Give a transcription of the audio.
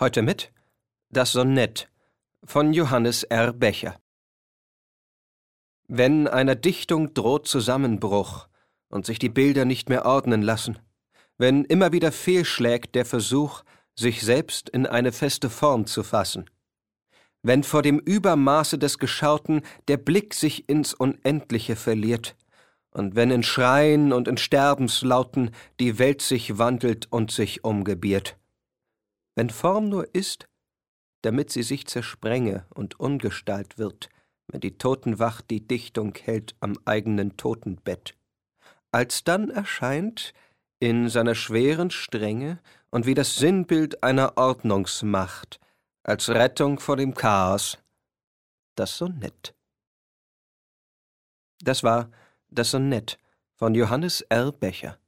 Heute mit Das Sonett von Johannes R. Becher. Wenn einer Dichtung droht Zusammenbruch und sich die Bilder nicht mehr ordnen lassen, wenn immer wieder fehlschlägt der Versuch, sich selbst in eine feste Form zu fassen, wenn vor dem Übermaße des Geschauten der Blick sich ins Unendliche verliert, und wenn in Schreien und in Sterbenslauten die Welt sich wandelt und sich umgebiert, wenn Form nur ist, damit sie sich zersprenge und Ungestalt wird, wenn die Totenwacht die Dichtung hält am eigenen Totenbett. Alsdann erscheint in seiner schweren Strenge und wie das Sinnbild einer Ordnungsmacht, als Rettung vor dem Chaos, das Sonett. Das war das Sonett von Johannes R. Becher.